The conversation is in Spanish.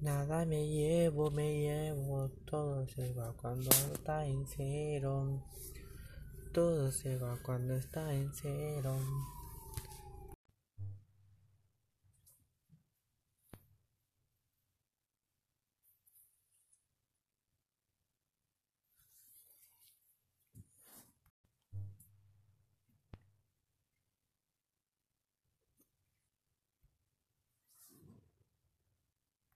Nada me llevo, me llevo, todo se va cuando está en cero. Todo se va cuando está en cero.